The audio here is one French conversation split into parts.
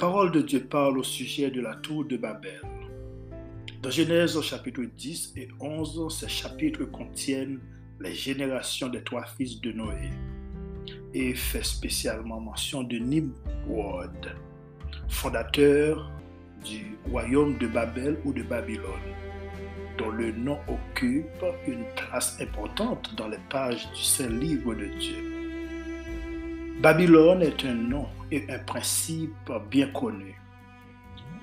Parole de Dieu parle au sujet de la tour de Babel. Dans Genèse au chapitre 10 et 11, ces chapitres contiennent les générations des trois fils de Noé et fait spécialement mention de Nimrod, fondateur du royaume de Babel ou de Babylone, dont le nom occupe une place importante dans les pages du Saint Livre de Dieu. Babylone est un nom et un principe bien connu.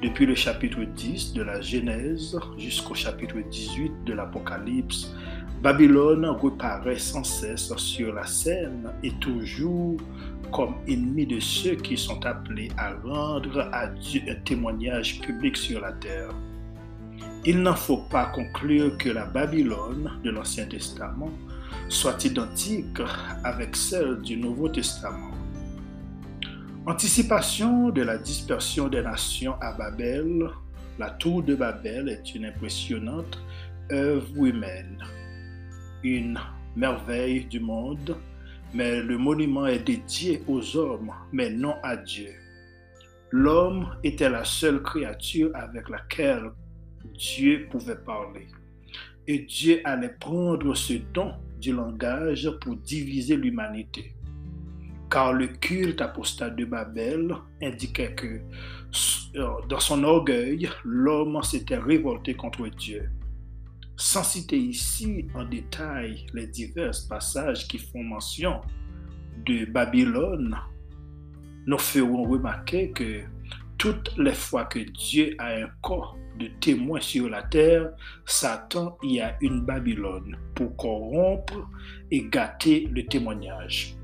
Depuis le chapitre 10 de la Genèse jusqu'au chapitre 18 de l'Apocalypse, Babylone reparaît sans cesse sur la scène et toujours comme ennemi de ceux qui sont appelés à rendre à Dieu un témoignage public sur la terre. Il n'en faut pas conclure que la Babylone de l'Ancien Testament soit identique avec celle du Nouveau Testament. Anticipation de la dispersion des nations à Babel, la tour de Babel est une impressionnante œuvre humaine, une merveille du monde, mais le monument est dédié aux hommes, mais non à Dieu. L'homme était la seule créature avec laquelle Dieu pouvait parler. Et Dieu allait prendre ce don du langage pour diviser l'humanité car le culte apostat de Babel indiquait que euh, dans son orgueil, l'homme s'était révolté contre Dieu. Sans citer ici en détail les divers passages qui font mention de Babylone, nous ferons remarquer que toutes les fois que Dieu a un corps de témoins sur la terre, Satan y a une Babylone pour corrompre et gâter le témoignage.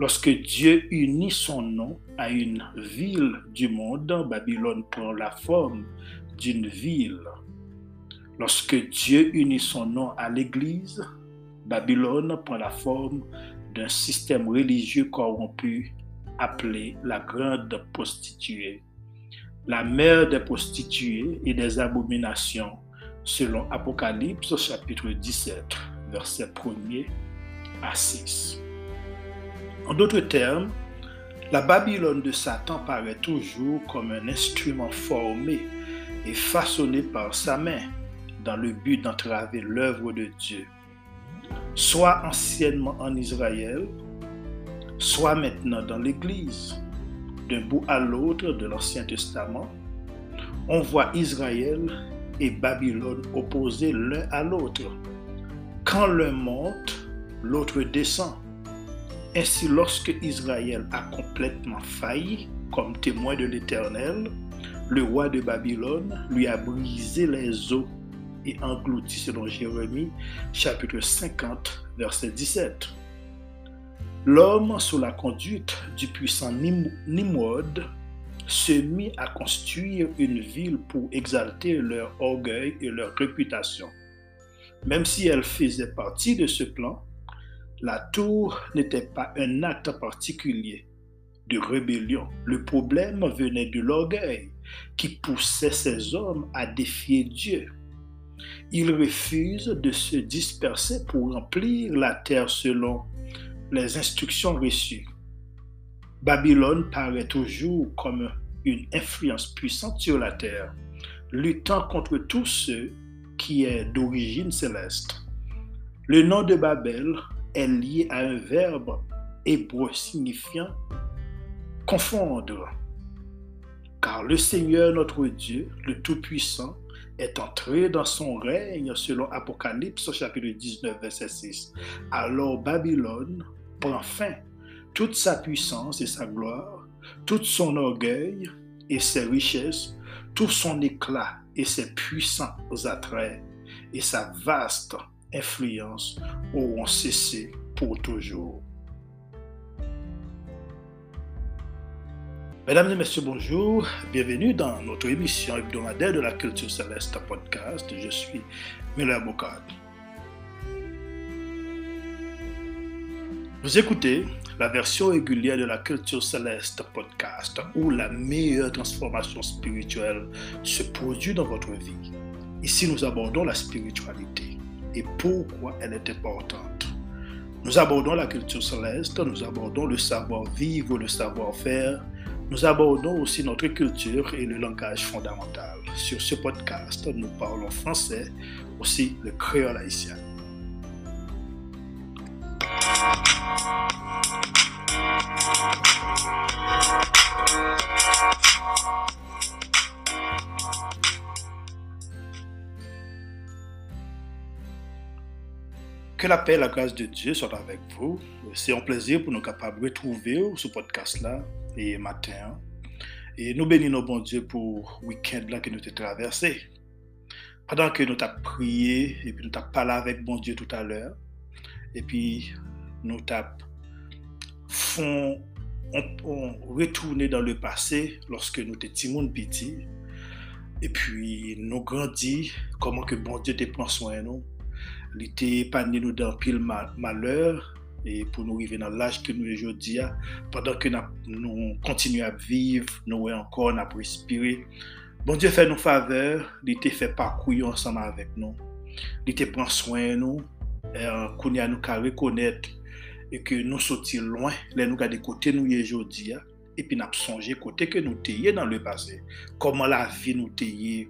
Lorsque Dieu unit son nom à une ville du monde, Babylone prend la forme d'une ville. Lorsque Dieu unit son nom à l'Église, Babylone prend la forme d'un système religieux corrompu appelé la grande prostituée, la mère des prostituées et des abominations, selon Apocalypse chapitre 17, versets 1er à 6. En d'autres termes, la Babylone de Satan paraît toujours comme un instrument formé et façonné par sa main dans le but d'entraver l'œuvre de Dieu, soit anciennement en Israël, soit maintenant dans l'Église. D'un bout à l'autre de l'Ancien Testament, on voit Israël et Babylone opposés l'un à l'autre. Quand l'un monte, l'autre descend. Ainsi, lorsque Israël a complètement failli comme témoin de l'Éternel, le roi de Babylone lui a brisé les os et englouti selon Jérémie chapitre 50 verset 17. L'homme sous la conduite du puissant Nimrod se mit à construire une ville pour exalter leur orgueil et leur réputation. Même si elle faisait partie de ce plan, la tour n'était pas un acte particulier de rébellion. Le problème venait de l'orgueil qui poussait ces hommes à défier Dieu. Ils refusent de se disperser pour remplir la terre selon les instructions reçues. Babylone paraît toujours comme une influence puissante sur la terre, luttant contre tous ceux qui est d'origine céleste. Le nom de Babel est lié à un verbe hébreu signifiant confondre. Car le Seigneur notre Dieu, le Tout-Puissant, est entré dans son règne selon Apocalypse chapitre 19 verset 6. Alors Babylone prend fin, toute sa puissance et sa gloire, tout son orgueil et ses richesses, tout son éclat et ses puissants attraits et sa vaste influence auront cessé pour toujours. Mesdames et messieurs, bonjour. Bienvenue dans notre émission hebdomadaire de la culture céleste podcast. Je suis Miller Bocard. Vous écoutez la version régulière de la culture céleste podcast où la meilleure transformation spirituelle se produit dans votre vie. Ici, nous abordons la spiritualité et pourquoi elle est importante. Nous abordons la culture céleste, nous abordons le savoir-vivre, le savoir-faire, Nous abordons aussi notre culture et le langage fondamental. Sur ce podcast, nous parlons français, aussi le créole haïtien. Que la paix et la grâce de Dieu soient avec vous. C'est un plaisir pour nous capables de retrouver ce podcast-là et matin. Et nous bénissons bon Dieu pour le week-end que nous avons traversé. Pendant que nous avons prié et puis nous avons parlé avec bon Dieu tout à l'heure, et puis nous avons retourné dans le passé lorsque nous étions petits, et puis nous grandis, comment que bon Dieu te prend soin de nous. li te epanye nou dan pil maleur, e pou nou rive nan laj ke nou e jodi ya, padan ke nou kontinu ap viv, nou e ankon ap respire. Bon Diyo fè nou faveur, li te fè pakouyon ansama avèk nou, li te pran swen nou, kouni an nou ka rekonèt, e ke nou soti loin, le nou gade kote nou ye jodi ya, epi nap sonje kote ke nou teye nan le pase, koman la vi nou teye,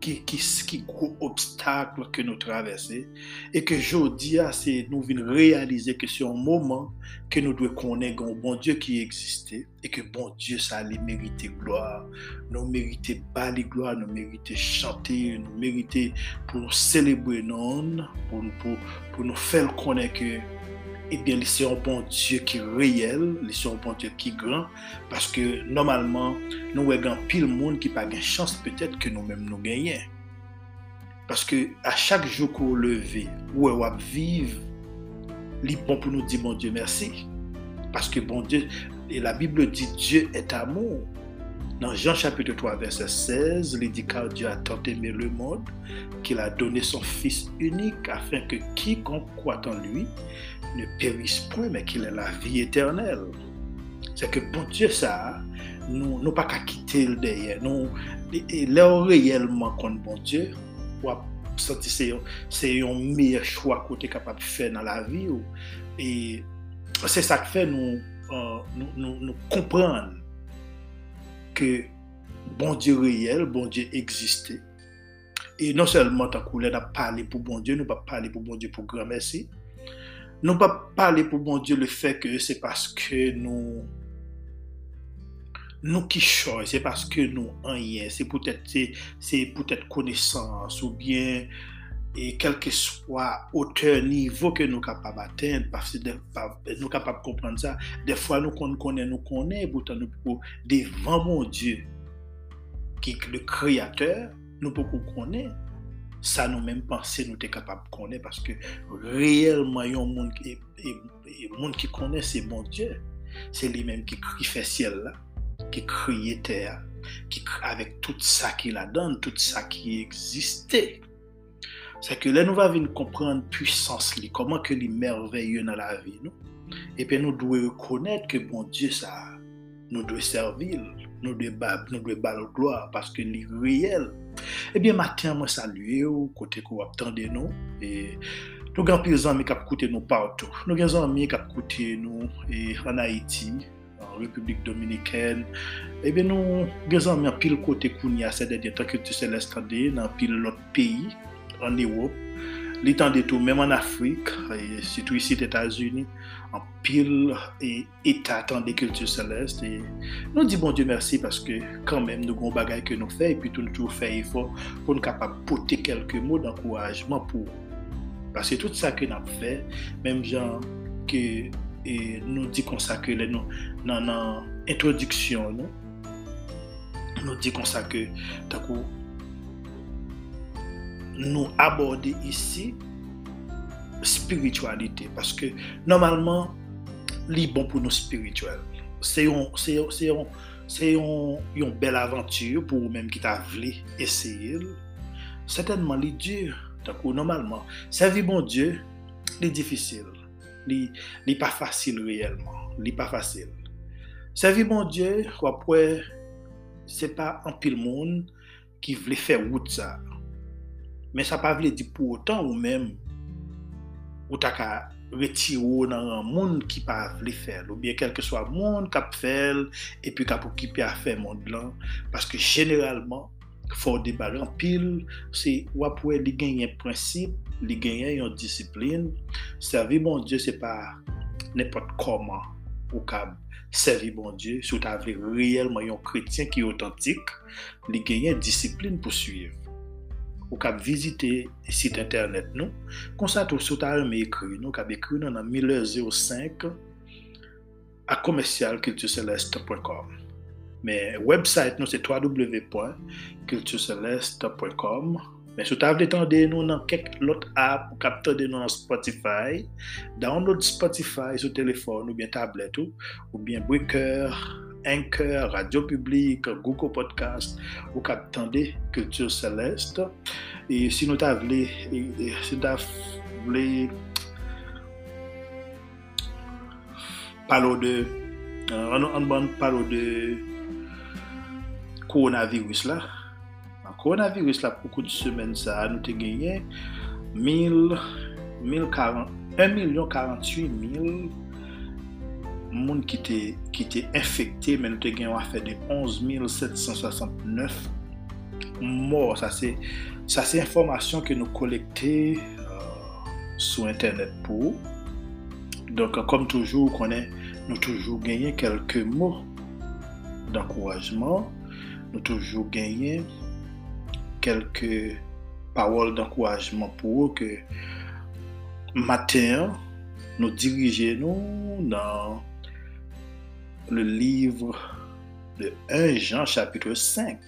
qui, qui, qui gros obstacle que nous traversons et que aujourd'hui, c'est nous venons réaliser que c'est un moment que nous devons connaître un bon Dieu qui existait et que bon Dieu, ça allait mériter gloire. Nous méritons pas les gloires, nous méritons chanter, nous méritons pour célébrer, non, pour, pour, pour nous faire connaître eh bien, c'est un bon Dieu qui est réel, c'est un bon Dieu qui est grand, parce que normalement, nous avons pile monde qui n'a pas de chance peut-être que nous-mêmes nous gagnons. Parce que à chaque jour qu'on lever, ou on vivre, il bon pour nous dire bon Dieu merci. Parce que bon Dieu, et la Bible dit Dieu est amour. Dans Jean chapitre 3, verset 16, il dit car Dieu a tant aimé le monde qu'il a donné son Fils unique afin que quiconque croit en lui ne périsse point, mais qu'il ait la vie éternelle. C'est que bon Dieu, ça, nous n'avons pas qu'à quitter le derrière. Nous, là réellement contre bon Dieu, c'est un meilleur choix que tu es capable de faire dans la vie. Et c'est ça qui fait nous, euh, nous, nous, nous comprendre que bon Dieu réel, bon Dieu existait. Et non seulement tant qu'on a parlé pour bon Dieu, nous pas parler pour bon Dieu pour grand merci. Nous pas parler pour bon Dieu le fait que c'est parce que nous nous qui c'est parce que nous en c'est peut-être c'est peut-être connaissance ou bien et quel que soit hauteur, niveau que nous sommes capables d'atteindre, parce que nous sommes capables de comprendre ça, des fois nous connaissons, nous connaissons, pourtant nous pouvons, devant mon Dieu, qui le Créateur, nous pouvons connaître, ça nous-mêmes penser, nous sommes capables de connaître, parce que réellement, il y a un monde qui, monde qui connaît, c'est mon Dieu. C'est lui-même qui fait ciel là, qui crée terre, qui avec tout ça qu'il a donné, tout ça qui existait Se ke le nou va vin komprende puissance li, koman ke li merveye nan la vi nou. Epe nou dwe rekonet ke bon Diyo sa, nou dwe servil, nou dwe bab, nou dwe balo gloa, paske li riyel. Ebyen eh matin mwen salye ou, kote kou ko ap tende nou, e nou gen pil zanmi kap koute nou partou. Nou gen zanmi kap koute nou e, an Haiti, an Republik Dominiken, ebyen eh nou gen zanmi an pil kote kouni ase de detan ki tu se lestande nan pil lot peyi, an Europe, li tan de tou menm an Afrik, sitou isi d'Etats-Unis, an pil etat an de kultur seleste. Nou di bon Diyo mersi paske kan menm nou goun bagay ke nou fè, epi tou nou tou fè efor pou nou kapap pote kelke mou d'ankourajman pou. Paske tout sa ke nan fè, menm jan ke nou di konsake le nou nan nan introduksyon nou, nou di konsa ke takou nous aborder ici spiritualité. Parce que normalement c'est bon pour nous spirituels c'est une belle aventure pour vous-même qui t'a voulu essayer. Certainement les dur. Normalement servir bon Dieu c'est difficile. N'est pas facile réellement. N'est pas facile. Servir bon Dieu après c'est pas un pile monde qui voulait faire route ça Men sa pa vle di pou otan ou men ou ta ka reti ou nan an moun ki pa vle fel. Ou bien kelke swa moun kap fel epi kap ou ki pe a fe moun lan. Paske generalman fò debar an pil se wapwe li genyen prinsip li genyen yon disiplin. Servi bon die se pa nepot koman ou kab servi bon Diyo, sou ta vle reyelman yon kretien ki otantik, li genyen disiplin pou suyev ou kap vizite sit internet nou, konsa tou sou ta reme ekri nou, kap ekri nou nan 1005 a komersyalkiltuseleste.com Men website nou se www.kiltuseleste.com Men sou ta vle tende nou nan kek lot app ou kap tende nou nan Spotify, download Spotify sou telefon ou bien tablet ou, ou bien breaker, Anchor, Radio Publique, Google Podcast, ou kap tende Kultur. Et si nou ta vle, si ta palo de, an ban palo de koronavirus la. Koronavirus la pou kou di semen sa, nou te genyen 1 milyon 48 mil moun ki te infekte, men nou te gen wafè de 11.769 mor. Sa se informasyon ke nou kolekte sou internet pou. Donk, kom toujou, konen nou toujou genyen kelke mou d'ankouajman. Nou toujou genyen kelke pawol d'ankouajman pou ou ke maten nou dirije nou nan le livre de 1 Jean chapitre 5.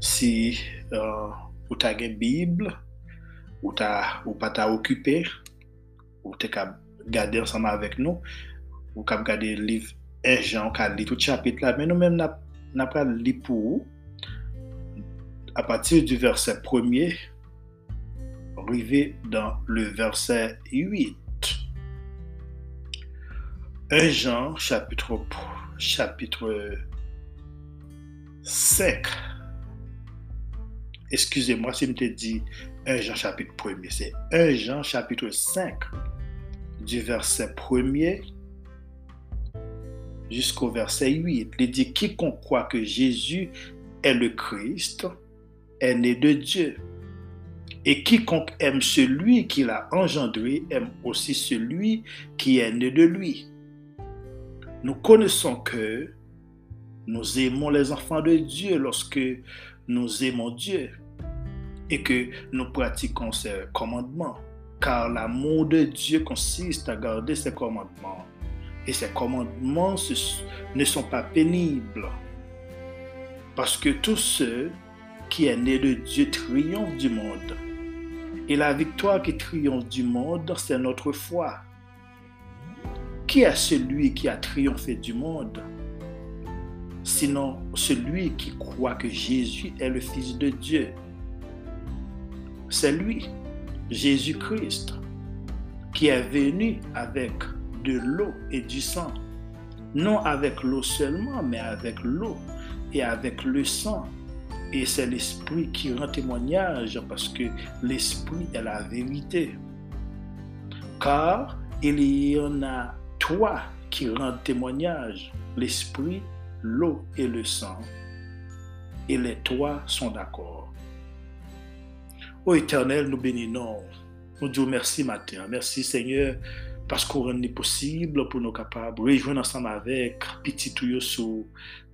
Si euh, ou ta gen Bible, ou, ta, ou pa ta occupé, ou te ka gade ansama avek nou, ou ka gade livre 1 Jean, ka li tout chapitre la, men nou men na pra li pou a patir du verset premier, rive dans le verset 8. 1 Jean, chapitre, chapitre 5. Excusez-moi si je te dit 1 Jean, chapitre 1 C'est 1 Jean, chapitre 5, du verset 1 jusqu'au verset 8. Il dit Quiconque croit que Jésus est le Christ est né de Dieu. Et quiconque aime celui qui l'a engendré aime aussi celui qui est né de lui. Nous connaissons que nous aimons les enfants de Dieu lorsque nous aimons Dieu et que nous pratiquons ses commandements. Car l'amour de Dieu consiste à garder ses commandements. Et ses commandements ne sont pas pénibles. Parce que tous ceux qui est né de Dieu triomphent du monde. Et la victoire qui triomphe du monde, c'est notre foi. Qui est celui qui a triomphé du monde Sinon celui qui croit que Jésus est le Fils de Dieu. C'est lui, Jésus-Christ, qui est venu avec de l'eau et du sang. Non avec l'eau seulement, mais avec l'eau et avec le sang. Et c'est l'Esprit qui rend témoignage parce que l'Esprit est la vérité. Car il y en a toi qui rend témoignage, l'esprit, l'eau et le sang, et les trois sont d'accord. Ô Éternel, nous bénissons. Nous disons merci matin. Merci Seigneur parce qu'on rend possible pour nous capables de rejoindre ensemble avec Petit Touyo sur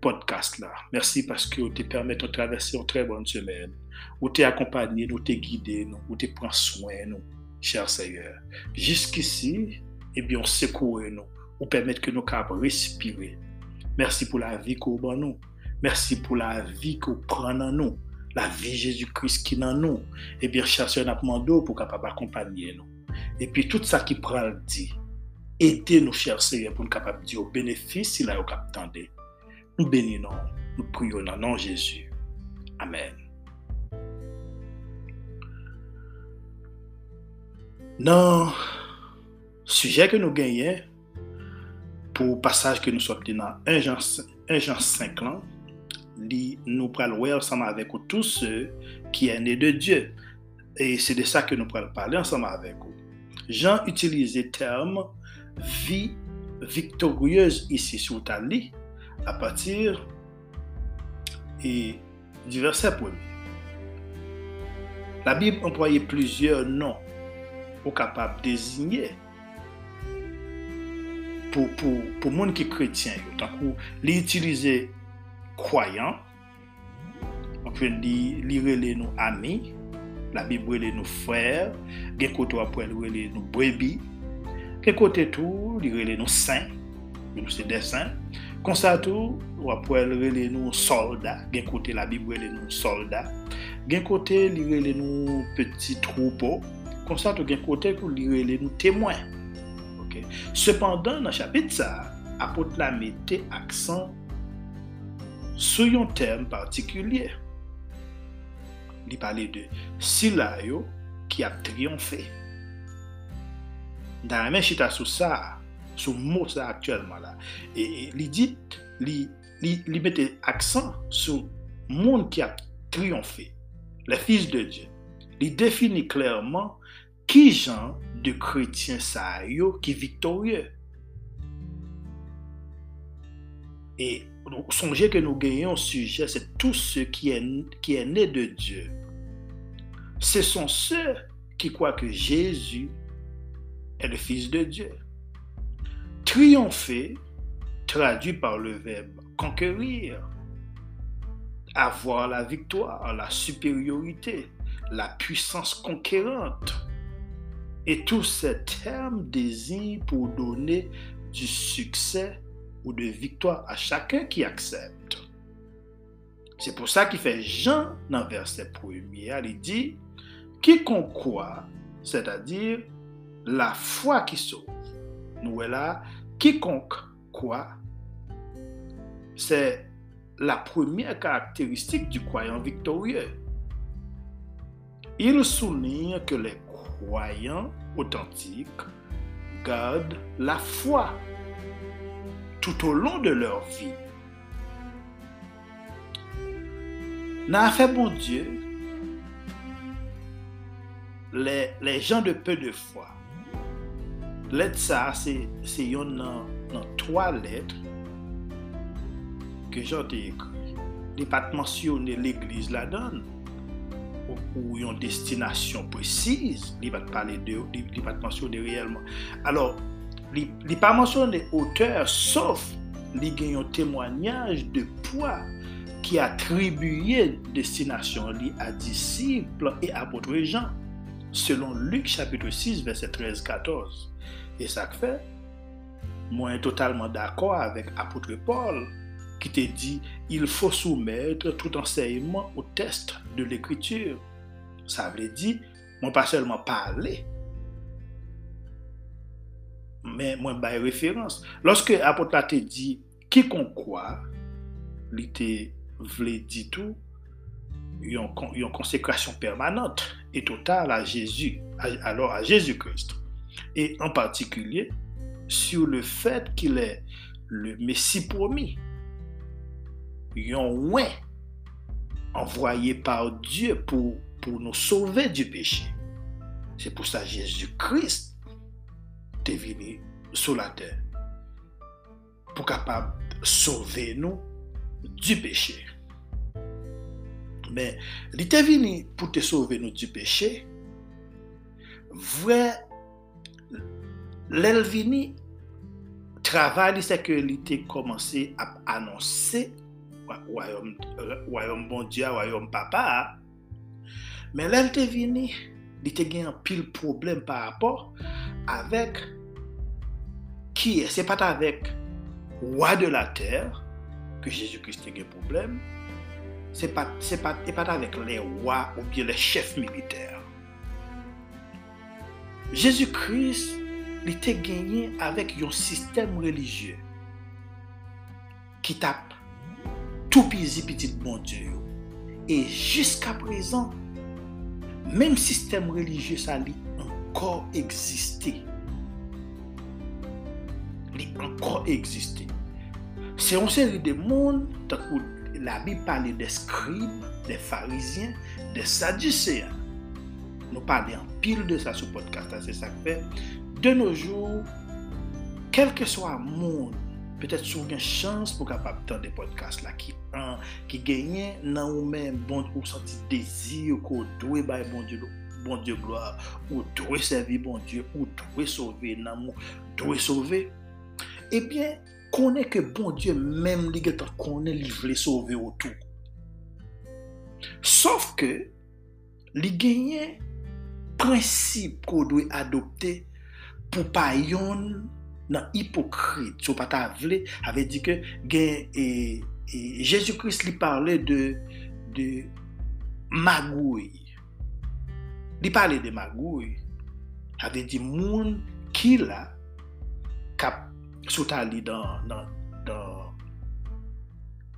podcast là. Merci parce que vous te permet de traverser une très bonne semaine. Vous t'es accompagné, nous t'es guidé, vous te prend soin, nous, cher Seigneur. Jusqu'ici, Eh ebi yon sekoure nou, ou pemet ke nou kap respire. Mersi pou la vi kou ban nou, mersi pou la vi kou pran nan nou, la vi Jezu Kris ki nan nou, ebi chasyon apman do pou kapap akompanyen nou. Epi tout sa ki pral di, ete nou cherseye pou nou kapap di yo benefis si la yo kap tende. Nou beni nou, nou priyo nan nan Jezu. Amen. Nan... Sujet que nous gagnons pour le passage que nous sommes dans 1 Jean, 1 Jean 5 ans, nous parlons ensemble avec tous ceux qui sont nés de Dieu. Et c'est de ça que nous parlons parler ensemble avec vous. Jean utilise le terme vie victorieuse ici sur ta lit à partir et du verset premier. La Bible employait plusieurs noms pour capable désigner pou, pou, pou moun ki kretyen yo. Takou li itilize kwayan, anpwen li, li rele nou ami, la bib rele nou fwer, gen kote apwen rele nou brebi, gen kote tou li rele nou sen, nou se desen, konsa tou apwen rele nou solda, gen kote la bib rele nou solda, gen kote li rele nou peti troupo, konsa tou gen kote kou li rele nou temwen, Cependant, dans le chapitre ça, apôtre la accent sur un terme particulier. Il parlait de Silayo qui a triomphé. Dans la même chita ça, sur le mot ça actuellement là, et, il dit, il, mettait accent sur le monde qui a triomphé, les fils de Dieu. Il définit clairement qui genre de chrétien ça yo qui victorieux. Et songez que nous gagnons sujet, c'est tout ce qui qui est né de Dieu. Ce sont ceux qui croient que Jésus est le Fils de Dieu. Triompher, traduit par le verbe conquérir, avoir la victoire, la supériorité, la puissance conquérante. Et tous ces termes désignent pour donner du succès ou de victoire à chacun qui accepte. C'est pour ça qu'il fait Jean dans verset premier, il dit, quiconque croit, c'est-à-dire la foi qui sauve. Nous là, quiconque croit, c'est la première caractéristique du croyant victorieux. Il souligne que les croyants authentiques gardent la foi tout au long de leur vie. Nan afè bon Dieu, les, les gens de peu de foi, let sa se yon nan, nan 3 letre ke jante ekri. Li pat mensyonne l'Eglise la donne. ou yon destinasyon prezise, li bat pale de, li, li bat mensyone reyelman. Alors, li, li pa mensyone auteur, sauf li gen yon temwanyaj de poa ki atribuye destinasyon li a disiple e apotre jan, selon Luke chapitre 6, verset 13-14. E sa kfe, mwen totalman d'akor avèk apotre Paul, qui te dit il faut soumettre tout enseignement au test de l'écriture. Ça veut dire, moi pas seulement parler, mais moi bail référence. Lorsque l'apôtre te dit quiconque croit, il te voulait dire tout, a une consécration permanente et totale à Jésus, alors à Jésus-Christ. Et en particulier sur le fait qu'il est le Messie promis yon ouais envoyé par Dieu pour, pour nous sauver du péché. C'est pour ça Jésus-Christ est venu sur la terre pour capable sauver nous du péché. Mais il est venu pour te sauver nous du péché. Vrai, l'Elvini travail, c'est que il commencé à annoncer royaume bon Dieu, royaume papa. Mais là, elle est venue, il y a un pile problème par rapport avec qui est. Ce n'est pas avec roi de la terre que Jésus-Christ a un problème. Ce n'est pas, pas, pas avec les rois ou bien les chefs militaires. Jésus-Christ, il était gagné avec un système religieux qui tape tout petit petit bon Dieu. Et jusqu'à présent, même système religieux ça a encore existé. Il encore existé. C'est une série de monde, la Bible parle des scribes, des pharisiens, des sadducéens. nous parler en pile de ça sur le podcast, c'est ça que fait. De nos jours, quel que le peut-être sur une chance pour capable de des podcasts qui un qui gagne dans ou même senti désir qu'on doit bailler bon Dieu bon Dieu gloire ou doit servir bon Dieu ou doit sauver doit sauver. Eh bien connaît que bon Dieu même connaît lui veut sauver autour. Sauf que li gagne principe qu'on doit adopter pour pas yon nan hipokrit. Sou pata avle, ave di ke gen, e, e Jésus Christ li parle de, de magouy. Li pale de magouy. Ave di moun ki la kap sota li dan, dan, dan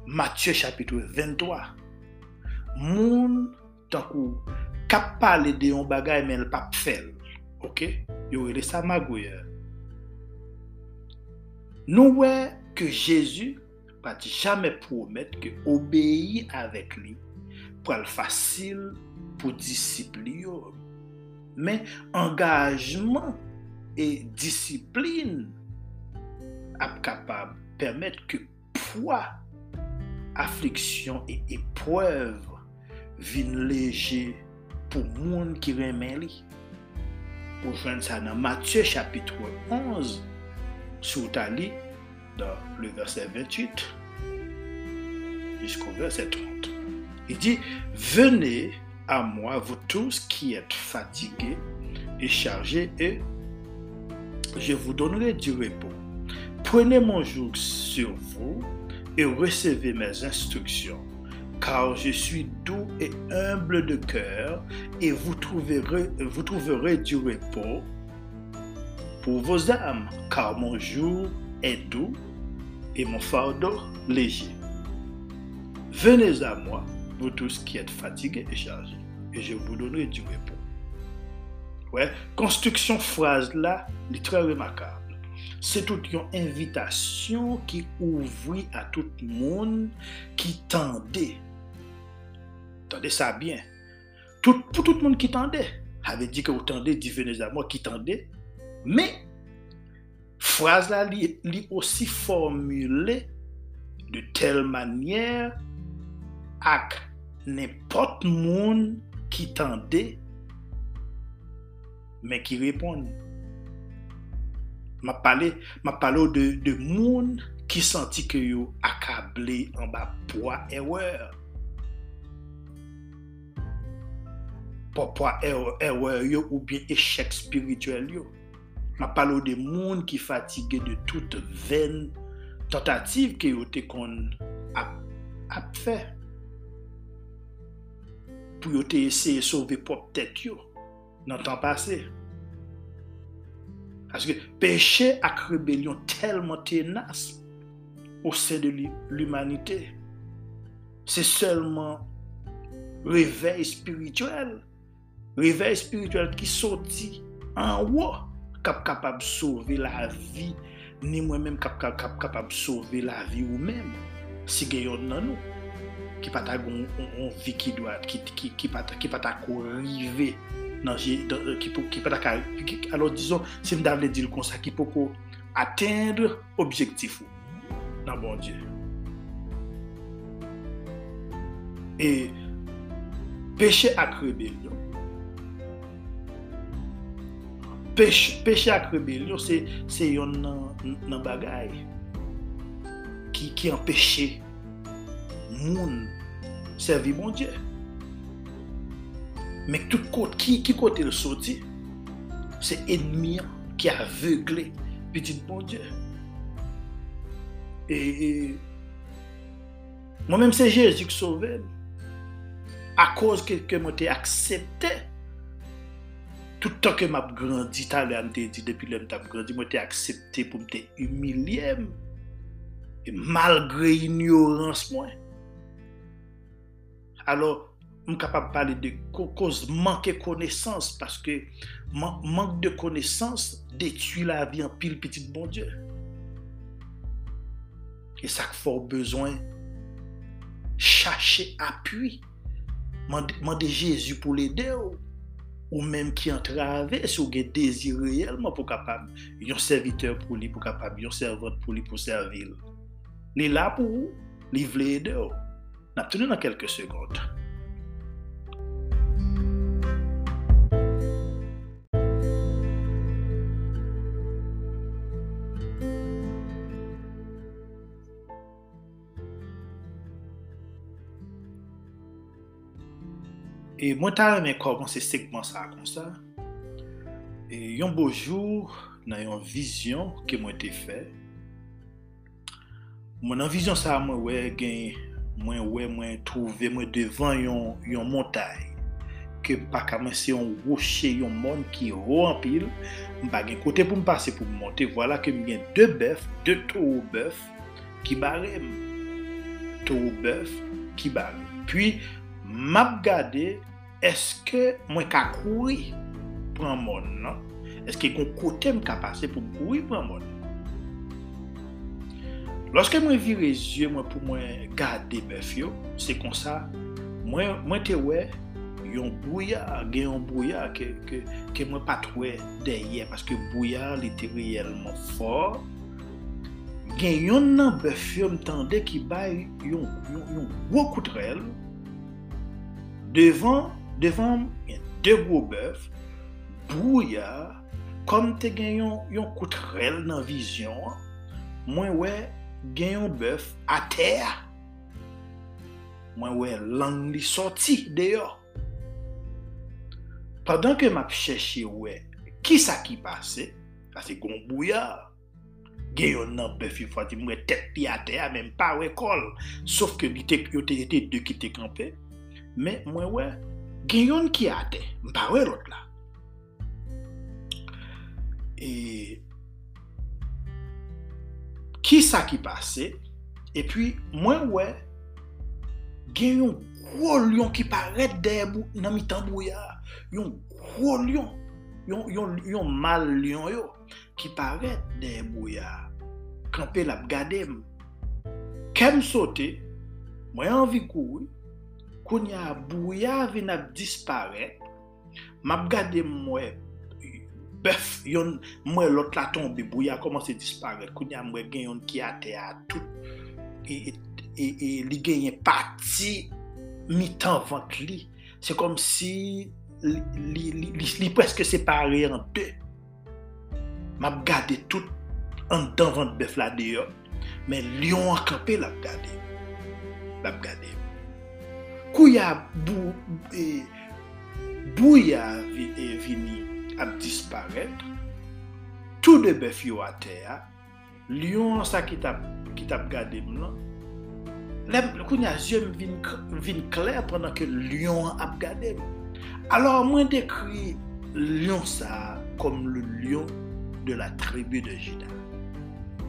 Matye chapitou 23. Moun tankou kap pale de yon bagay men l pap fel. Ok? Yo wile sa magouye. Nou wè ke Jezu pati jamè promet ke obeyi avèk li pral fasil pou disipli yo. Men, angajman e disiplin ap kapab permèt ke pwa, afliksyon e epwèv vin leje pou moun ki remè li. Ou jwen sa nan Matye chapitre 11, sous Tali, dans le verset 28 jusqu'au verset 30. Il dit, venez à moi, vous tous qui êtes fatigués et chargés, et je vous donnerai du repos. Prenez mon joug sur vous et recevez mes instructions, car je suis doux et humble de cœur, et vous trouverez, vous trouverez du repos pour vos âmes, car mon jour est doux et mon fardeau léger. Venez à moi, vous tous qui êtes fatigués et chargés, et je vous donnerai du repos. Ouais, construction phrase là, est très remarquable. C'est toute une invitation qui ouvre à tout le monde qui tendait. Tendez ça bien. Tout, pour tout le monde qui tendait. Avait dit que vous tendez, dit venez à moi qui tendait. Me, fraz la li, li osi formule de tel manyer ak nepot moun ki tende men ki repon. Ma pale, ma pale ou de, de moun ki santi ke yo akable an ba poa ewer. Po poa ewer yo ou bien echec spirituel yo. Ma palo de moun ki fatige de tout ven tentative ke yo te kon ap fe. Pou yo te eseye sove pop tet yo nan tan pase. Aske peche ak rebelyon telman tenas ou se de l'umanite. Se selman revey spirituel. Revey spirituel ki soti an wou. kap kapab sove la vi, ni mwen menm kap kapab kap, kap sove la vi ou menm, si geyon nan nou, ki pata goun vi ki doat, ki, ki, ki pata, pata kou rive, nan je, dan, euh, ki, pou, ki pata ka, alo dizon, si mda vle dil kon sa, ki pou kou atendre objektif ou, nan bon diye. E, peche ak rebelyon, peche ak rebelyon se yon nan bagay ki empeshe moun servi moun Dje. Mek tout kote, ki kote l soti, se enmiyan ki avegle petit moun Dje. E, e mwen menm se Jezik sove, a koz ke mwen te aksepte tout an ke m ap grandi, talè an te di, depi lèm te ap grandi, mwen te aksepte pou m te E malgre ignorans mwen. Alors, m kapap pale de kokoz manke konesans, paske man, mank de konesans detui la vi an pil petit bon dieu. E sak for bezwen chache apuy. Mande Jezu pou l'ede ou. ou menm ki antrave sou gen dezir reyelman pou kapab yon serviteur pou li, pou kapab yon servant pou li pou servil. Li la pou ou, li vle ede ou. Naptene nan kelke sekonde. E mwen ta remen koman se segman sa kon sa. E yon bojou nan yon vizyon ke mwen te fe. Mwen nan vizyon sa mwen we gen, mwen we mwen trouve mwen devan yon, yon montay. Ke pa kamen se yon woshe yon moun ki ro anpil. Mwen bagen kote pou mwen pase pou mwen monte. Vwala ke mwen gen de bef, de tou bef ki barem. Tou bef ki barem. Pwi map gade eske mwen ka kouri pran moun nan? Eske kon kote m ka pase pou kouri pran moun? Lorske mwen vire zye mwen pou mwen gade bef yo, se kon sa, mwen, mwen te we yon bouya, gen yon bouya ke, ke, ke mwen patwe deye, paske bouya li te reyelman for, gen yon nan bef yo mtande ki bay yon, yon, yon, yon wokout rel, devan Devan, yon de gwo bef, bouya, kom te gen yon, yon koutrel nan vizyon, mwen we gen yon bef a ter. Mwen we lang li soti deyo. Padan ke map chèche we, ki sa ki pase, ase gon bouya, gen yon nan bef yon fati mwen tet pi a ter, men pa we kol, sof ke li te, ete de ki te kampe, men mwen we, gen yon ki ate, mpa we lot la. E, ki sa ki pase, e pi mwen we, gen yon gwo lyon ki paret debou nan mi tambou ya. Yon gwo lyon, yon, yon, yon mal lyon yo, ki paret debou ya. kampe ap gade m. Kem sote, mwen anvi kou koun ya bouya vin ap dispare, map gade mwen bef, yon mwen lot la tombe, bouya komanse disparet, koun ya mwen gen yon ki ate a tout, e, e, e, e li gen yon pati mi tan vant li, se kom si li, li, li, li preske separe an de, map gade tout an dan vant bef la de yo, men li akampe lap gade, lap gade. Kou ya e, bou ya e, vini ap disparet, tou de bef yo ate ya, liyon sa ki tap gade mlan, kou ya zyon vin kler pwennan ke ap gade. Alors mwen dekri liyon sa kom le liyon de la tribu de Jida.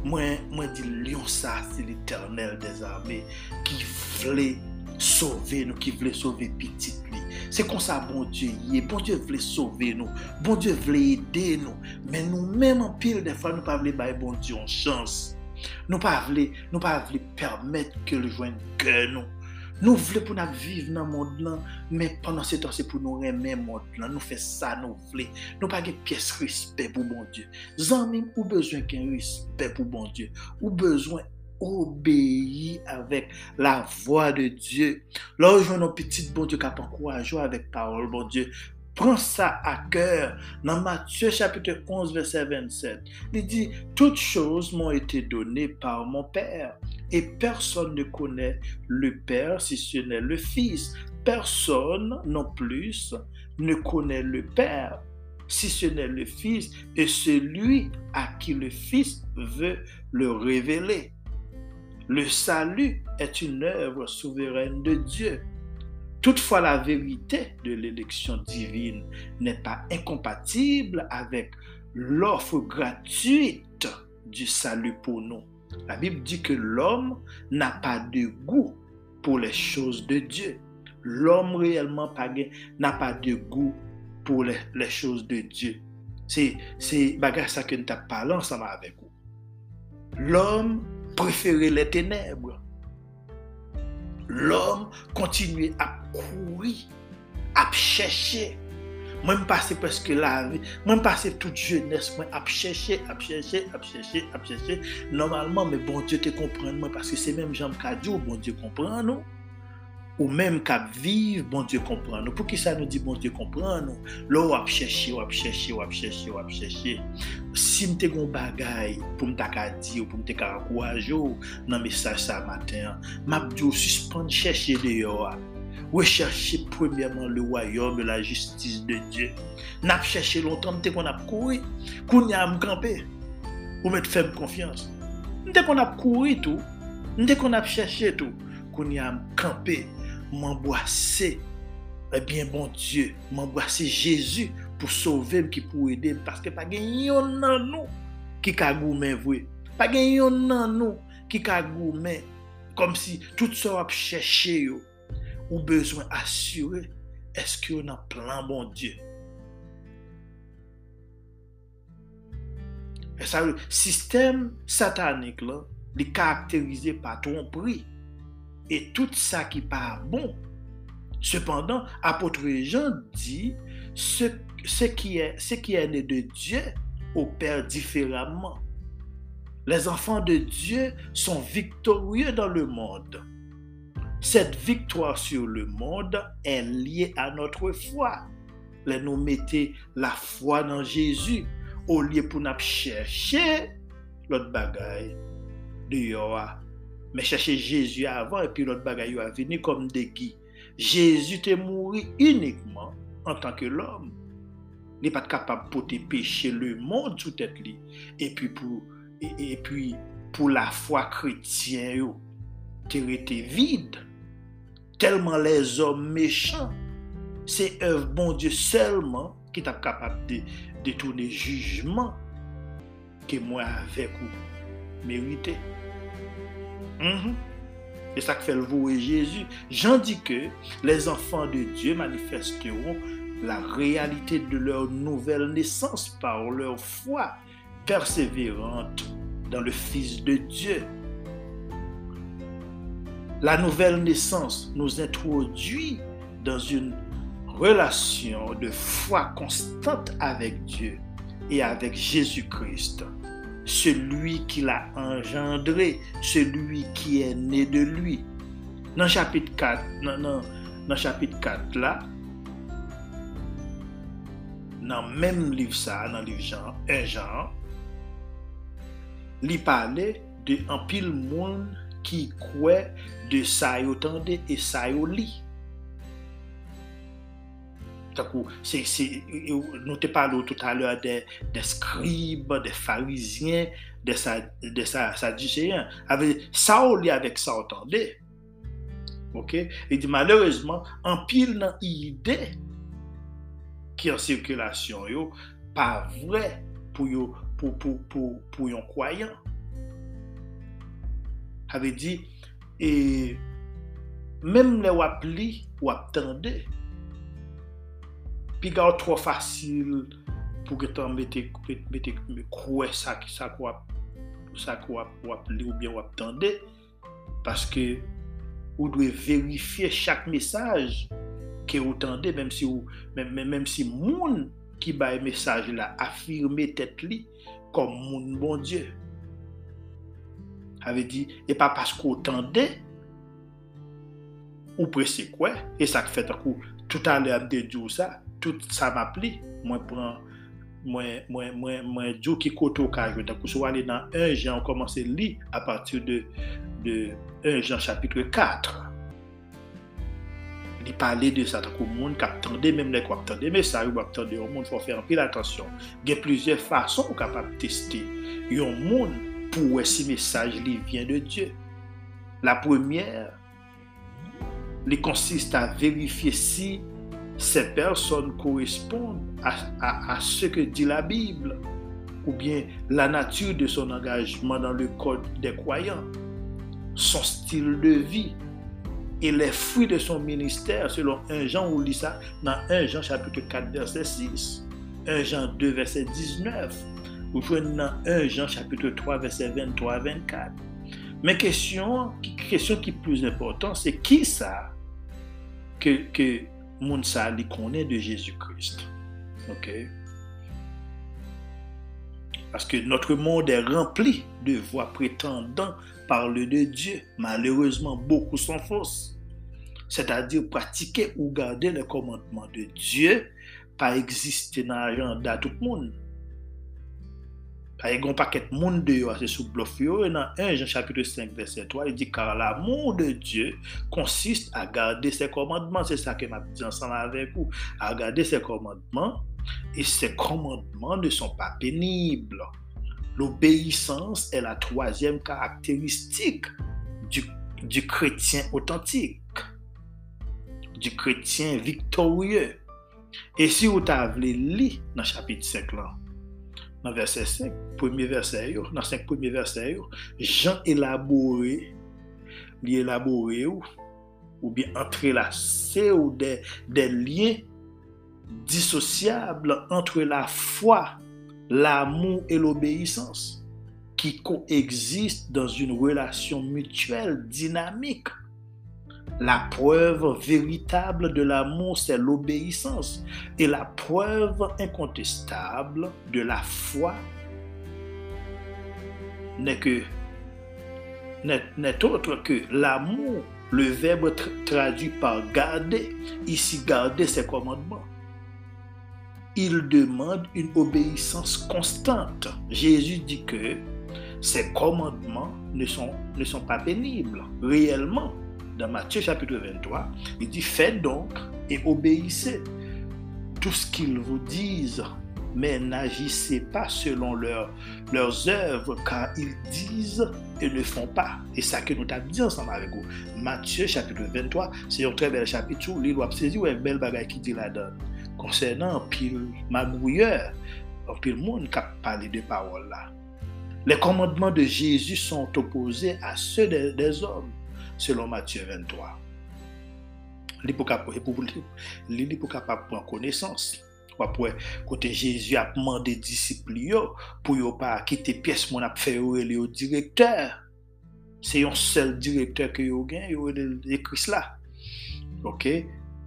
Mwen di liyon sa se l'eternel des arme ki vle Sove nou ki vle sove pitit li. Se kon sa bon Diyo ye, bon Diyo vle sove nou, bon Diyo vle ede nou, men nou menm an pil defa nou pa vle baye bon Diyo an chans. Nou pa vle, nou pa vle permette ke le jwen ke nou. Nou vle pou nan vive nan mod lan, men panan se tan se pou nou remen mod lan, nou fe sa nou vle. Nou pa gen piyes rispe pou bon Diyo. Zan men ou bezwen gen rispe pou bon Diyo, ou bezwen obéi avèk la voa de Diyo. La ou jwen nou petit bon kap ankou a jou avèk parol bon Diyo. Pren sa a kèr nan Matye chapite 11 verset 27. Li di, tout chose moun ete donè par moun pèr. Et person ne konè le pèr si se nè le fils. Person non plus ne konè le pèr si se nè le fils et celui a ki le fils vè le révélé. Le salut est une œuvre souveraine de Dieu. Toutefois, la vérité de l'élection divine n'est pas incompatible avec l'offre gratuite du salut pour nous. La Bible dit que l'homme n'a pas de goût pour les choses de Dieu. L'homme réellement n'a pas de goût pour les, choses de Dieu. C'est bagarre ça que nous parlé ensemble avec vous. L'homme préférer les ténèbres. L'homme continue à courir, à chercher Mwen pase preske la vi, mwen pase tout jeunesse, ap chèche, ap chèche, ap chèche, ap chèche. Normalman, mwen bon Diyo te mwen, paske se menm janm ka di ou bon Diyo kompren nou. Ou menm kap viv, bon Diyo kompren nou. Pou ki sa nou di bon Diyo kompren nou? Lo wap chèche, wap chèche, wap chèche, wap chèche. Si mte goun bagay pou mta ka di ou pou mte ka akouaj ou nan mesaj sa maten, map di ou suspande chèche de yo a. rechercher premièrement le royaume, la justice de Dieu. N'a cherché longtemps, dès qu'on a couru, qu'on a campé, ou mettre faible confiance. Dès qu'on a couru tout, dès qu'on a cherché tout, qu'on a campé, m'embrasser, eh bien, bon Dieu, m'embrasser Jésus pour sauver, qui pour aider, parce que pas yon nan nous qui kagoumen voué. Pas yon nan nous qui kagoumen, comme si tout ça a cherché yo, ou besoin assurer, est-ce que on a plan bon Dieu? Et ça, le système satanique, là, li karakterize pa tronpri. Et tout ça qui part bon. Cependant, apôtre Jean dit, ce, ce, qui est, né de Dieu opère différemment. Les enfants de Dieu sont victorieux dans le monde. Cette victoire sur le monde est liée à notre foi. Là, nous mettons la foi dans Jésus au lieu pour nous chercher l'autre bagaille de men chache Jezu avan, epi lot bagay yo avini kom de gi. Jezu te mouri unikman an tanke l'om. Ni pat kapab pou te peche le moun sou tet li. Epi pou, epi pou la fwa kretien yo, te rete vide. Telman les om mechan, se ev bon Diyo selman ki tap kapab de detourne jujman ke mwen avek ou merite. Mm C'est ça fait le et Jésus. J'en dis que les enfants de Dieu manifesteront la réalité de leur nouvelle naissance par leur foi persévérante dans le Fils de Dieu. La nouvelle naissance nous introduit dans une relation de foi constante avec Dieu et avec Jésus-Christ, celui qui l'a engendré, celui qui est né de lui. Dans chapitre 4, nan, nan, nan chapitre 4 la, nan menm liv sa, nan liv jan, en jan, li pale de an pil moun ki kwe de sa yo tende e sa yo li. takou, nou te palo tout alè de skrib, de farizyen, de sadjiseyen. Ave, sa ou li avèk sa otande. Ok? E di malèrezman, an pil nan ide ki an sirkulasyon yo, pa vre pou yo, pou, pou, pou, pou yon kwayan. Ave di, e, mèm le wap li, wap tende, piga ou tro fasil pou getan mette, mette kouè sa ki sa kwa sa kwa wap li ou bien wap tende paske ou dwe verifiye chak mesaj ke ou tende menm si, si moun ki baye mesaj la afirme tet li kom moun bon Diyo. Ave di, e pa pasko ou tende ou prese kwe, e sak fet akou, tout an le ap de Diyo sa, tout sa map li, mwen pran, mwen, mwen, mwen, mwen djou ki koto ka yo. Takou sou wale nan 1 jan, on komanse li a patir de, de 1 jan chapitre 4. Li pale de sa takou moun kap tende, menm lèk wap tende, men sa yo wap tende, yon moun fò fè anpil atensyon. Gen plizye fason ou kapap testi. Yon moun pou wè si mesaj li vyen de Diyo. La première, li konsiste a verifiye si ces personnes correspondent à, ce que dit la Bible ou bien la nature de son engagement dans le code des croyants, son style de vie et les fruits de son ministère selon 1 Jean, on lit ça dans 1 Jean chapitre 4 verset 6, 1 Jean 2 verset 19, vous jouez dans 1 Jean chapitre 3, verset 23 24. Mais question, question qui est plus importante, c'est qui ça que Mounsa connaît de Jésus-Christ? OK? Parce que notre monde est rempli de voix prétendant parler de Dieu. Malheureusement, beaucoup sont fausses. C'est-à-dire pratiquer ou garder les commandements de Dieu, pas exister dans l'agenda tout le monde. a ye gon paket moun deyo a se sou blof yo, e nan 1 Jean chapitre 5 verset 3, e di, kar l'amour de Diyo konsiste a gade se komandman, se sa ke ma piti ansan avek ou, a gade se komandman, e se komandman ne son pa penible. L'obéissance est la troisième caractéristique du, du chrétien authentique, du chrétien victorieux. E si ou ta avle li nan chapitre 5 lan, nan verset 5, premier verset yo, nan 5 premier verset yo, jan elabore, li elabore yo, ou bien entrelase ou de, de liye disosyable entre la fwa, l'amour et l'obéissance qui coexistent dans une relation mutuelle dynamique. La preuve véritable de l'amour, c'est l'obéissance. Et la preuve incontestable de la foi n'est que n'est autre que l'amour, le verbe traduit par garder, ici garder ses commandements. Il demande une obéissance constante. Jésus dit que ses commandements ne sont, ne sont pas pénibles, réellement dans Matthieu chapitre 23, il dit, faites donc et obéissez tout ce qu'ils vous disent, mais n'agissez pas selon leur, leurs œuvres, car ils disent et ne font pas. Et ça que nous t'avons dit ensemble avec vous. Matthieu chapitre 23, c'est un très bel chapitre où l'île saisi ou un bel bagage qui dit là-dedans. Concernant pile magouilleur, pile monde qui a parlé de paroles là. Les commandements de Jésus sont opposés à ceux des hommes selon Matthieu 23. Li pou kapap pran konesans. Wapwe, kote Jezu ap mande disipli yo, pou yo pa kite piyes moun ap fe yo e li yo direkteur. Se yon sel direkteur ke yo gen, yo e de kris la. Ok?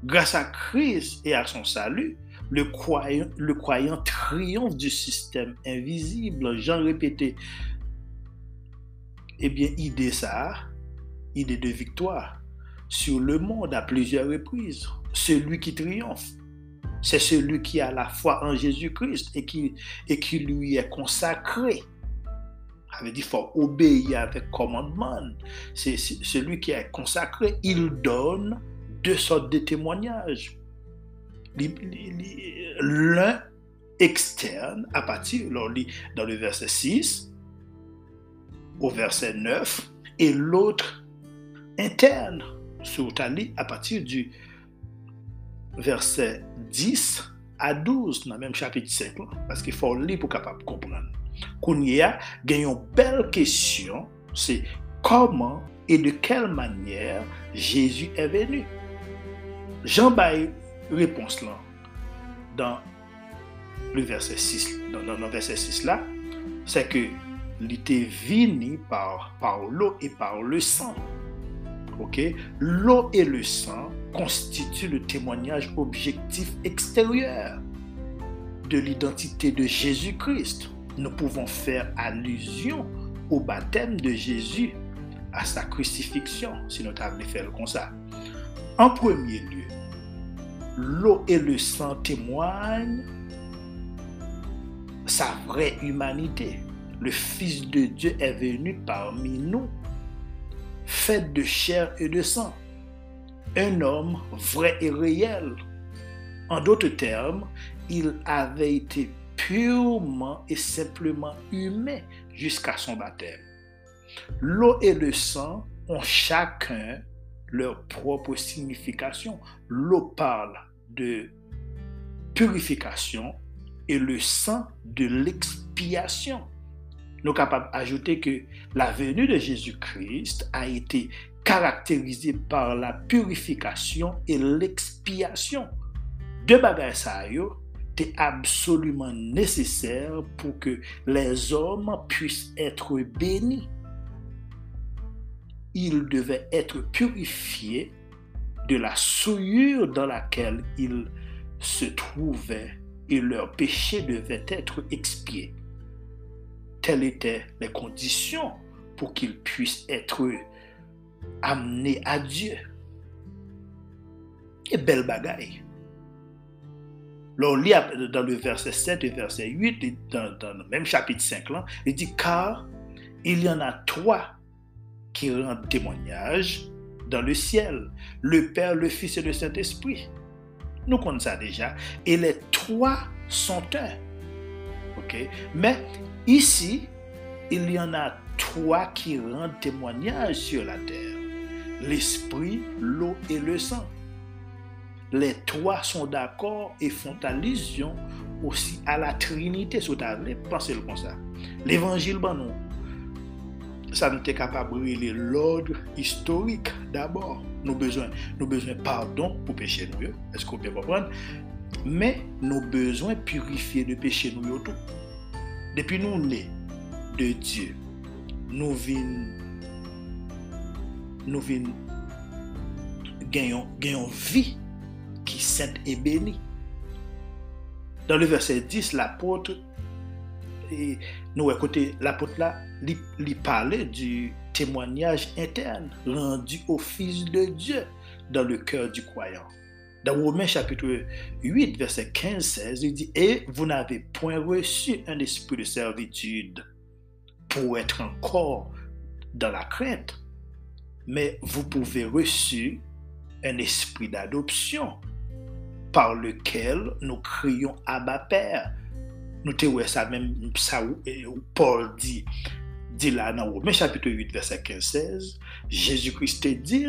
Grasa kris e a son salu, le kwayan triyonf du sistem invisible. Jan repete, ebyen eh ide sa, idée de victoire sur le monde à plusieurs reprises. Celui qui triomphe, c'est celui qui a la foi en Jésus-Christ et qui, et qui lui est consacré. avait dit, il faut obéir avec commandement. C'est celui qui est consacré. Il donne deux sortes de témoignages. L'un externe, à partir, dans le verset 6 au verset 9, et l'autre interne sur Tali à partir du verset 10 à 12 dans le même chapitre 5, parce qu'il faut lire pour capable comprendre. Qu'on y a, une belle question, c'est comment et de quelle manière Jésus est venu. Jean bail réponse là dans le verset 6, dans, le verset 6 là, c'est que l'été vini par, par l'eau et par le sang. L'eau et le sang constituent le témoignage objectif extérieur de l'identité de Jésus-Christ. Nous pouvons faire allusion au baptême de Jésus, à sa crucifixion, si nous avons fait comme ça. En premier lieu, l'eau et le sang témoignent sa vraie humanité. Le Fils de Dieu est venu parmi nous fait de chair et de sang. Un homme vrai et réel. En d'autres termes, il avait été purement et simplement humain jusqu'à son baptême. L'eau et le sang ont chacun leur propre signification. L'eau parle de purification et le sang de l'expiation nous sommes capables d'ajouter que la venue de Jésus-Christ a été caractérisée par la purification et l'expiation. Deux bagages ça étaient absolument nécessaires pour que les hommes puissent être bénis. Ils devaient être purifiés de la souillure dans laquelle ils se trouvaient et leurs péchés devaient être expiés. Telles étaient les conditions pour qu'ils puissent être amenés à Dieu. Et belle bagaille. L'on lit dans le verset 7 et verset 8, dans, le même chapitre 5, là, il dit Car il y en a trois qui rendent témoignage dans le ciel le Père, le Fils et le Saint-Esprit. Nous connaissons ça déjà. Et les trois sont un. OK? Mais ici, il y en a trois qui rendent témoignage sur la terre. L'esprit, l'eau et le sang. Les trois sont d'accord et font allusion aussi à la Trinité. Pensez comme ça. L'évangile, ben non. Ça nous est capable de l'ordre historique d'abord. Nous avons besoin, nous besoin pardon pour pécher nous. Est-ce qu'on peut comprendre? Mais nous avons besoin de purifier de péché nous. Depuis nous nés de Dieu, nous venons nous venons gagnons, gagnons vie qui sainte et bénie. Dans le verset 10, l'apôtre, nous écoutez, l'apôtre là, il parlait du témoignage interne rendu au Fils de Dieu dans le cœur du croyant. Dans Romains chapitre 8, verset 15-16, il dit, Et vous n'avez point reçu un esprit de servitude pour être encore dans la crainte, mais vous pouvez reçu un esprit d'adoption par lequel nous crions Abba Père. Nous te ça même, ça Paul dit, dit là dans Romains chapitre 8, verset 15-16, Jésus-Christ dit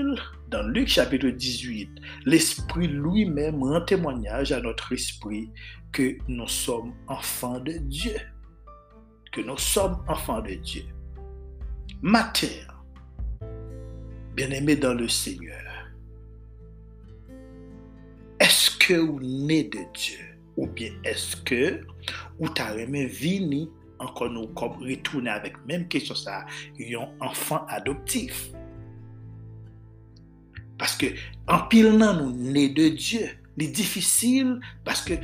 dans Luc chapitre 18, l'Esprit lui-même rend témoignage à notre esprit que nous sommes enfants de Dieu. Que nous sommes enfants de Dieu. Matin, bien-aimé dans le Seigneur, est-ce que vous né de Dieu? Ou bien est-ce que vous avez vini ankon nou kom ritoune avèk mèm kesyon sa, yon anfan adoptif. Paske anpil nan nou ne de Diyo, li difisil, paske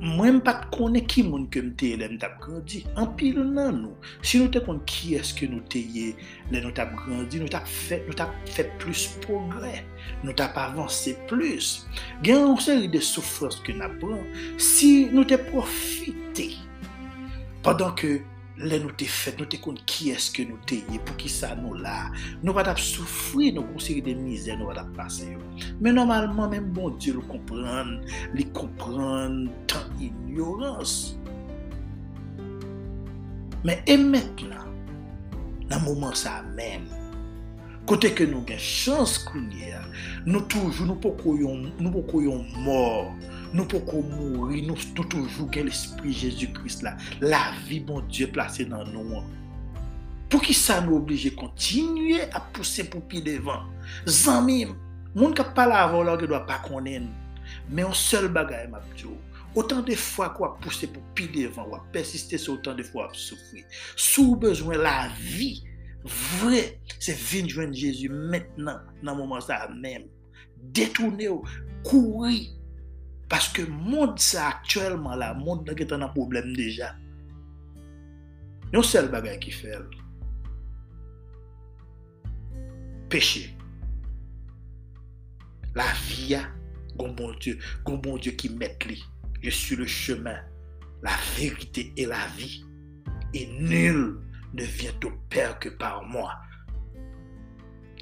mwen pat konen ki moun ke mte lè nou tap grandi, anpil nan nou. Si nou te kon ki eske nou te ye lè nou tap grandi, nou tap fè, nou tap fè plus progrè, nou tap avansè plus. Gen yon seri de soufrans ke nou apren, si nou te profite, Padan ke lè nou te fèt, nou te kon ki eske nou te ye, pou ki sa nou la, nou vat ap soufri, nou konseri de mizè, nou vat ap pase yo. Men normalman, men bon Diyo lou kompran, li kompran tan ignorans. Men emet nan, nan mouman sa men, kote ke nou gen chans kounye, nou toujou, nou pou koyon mor, nou pou kon mouri, nou tout toujou gen l'esprit Jésus-Christ la. La vi bon Diyo plase nan nou an. Pou ki sa nou oblije kontinye a pousse pou pi devan. Zanmim, moun kap pala avon lor ki dwa pa konen. Men yon sel bagay map diyo. Otan de fwa kwa pousse pou pi devan, wap persiste se otan de fwa wap soufri. Sou bezwen la vi vre, se vin jwen Jésus maintenant nan mouman sa mèm. Detourne ou, kouri, parce que le monde, c'est actuellement là, le monde est un problème déjà. Il y a un seul bagage qui fait. Péché. La vie, bon bon Dieu, bon bon Dieu qui met lui. Je suis le chemin, la vérité et la vie. Et nul ne vient au Père que par moi.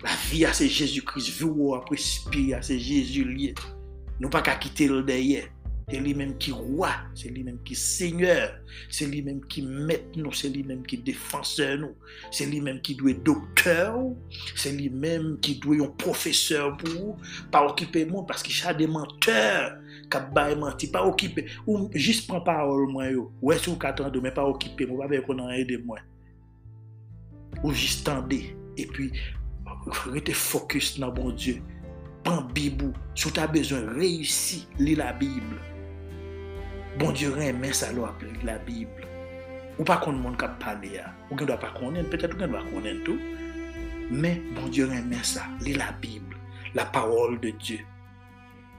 La vie, c'est Jésus-Christ. Vous après c'est Jésus lié. Nou pa ka kite l deye, se li menm ki roi, li menm ki seigneur, se li menm ki met nou, se li menm ki defanseur nou, se li menm ki dwe dokteur, se li menm ki dwe yon profeseur pou, pa okipe moun, paski chade menteur, kap baye menti, pa okipe, ou jist pran parol mwen yo, ou esou katando, men pa okipe moun, pa vey konan ede mwen, ou jist tende, e pi rete fokus nan bon Diyo, Pan bibou, sou ta bezon reysi li la Bible. Bon Diyo remen sa lo ap li la Bible. Ou pa kon moun kap pale ya. Ou gen do pa konen, petet ou gen do pa konen tou. Men, bon Diyo remen sa, li la Bible. La parol de Diyo.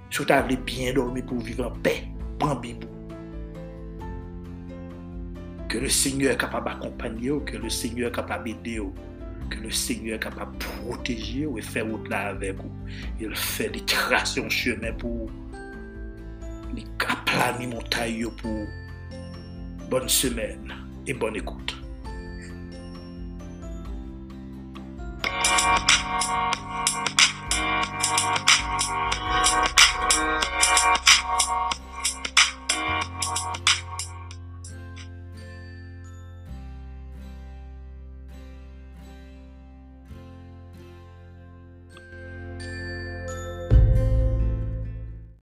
Sou ta vle bien dormi pou vive an pe, pan bibou. que le Seigneur est capable d'accompagner, que le Seigneur est capable d'aider, que le Seigneur est capable de protéger et faire autre là avec vous. Il fait des traces en chemin pour les aplanir montagne pour bonne semaine et bonne écoute.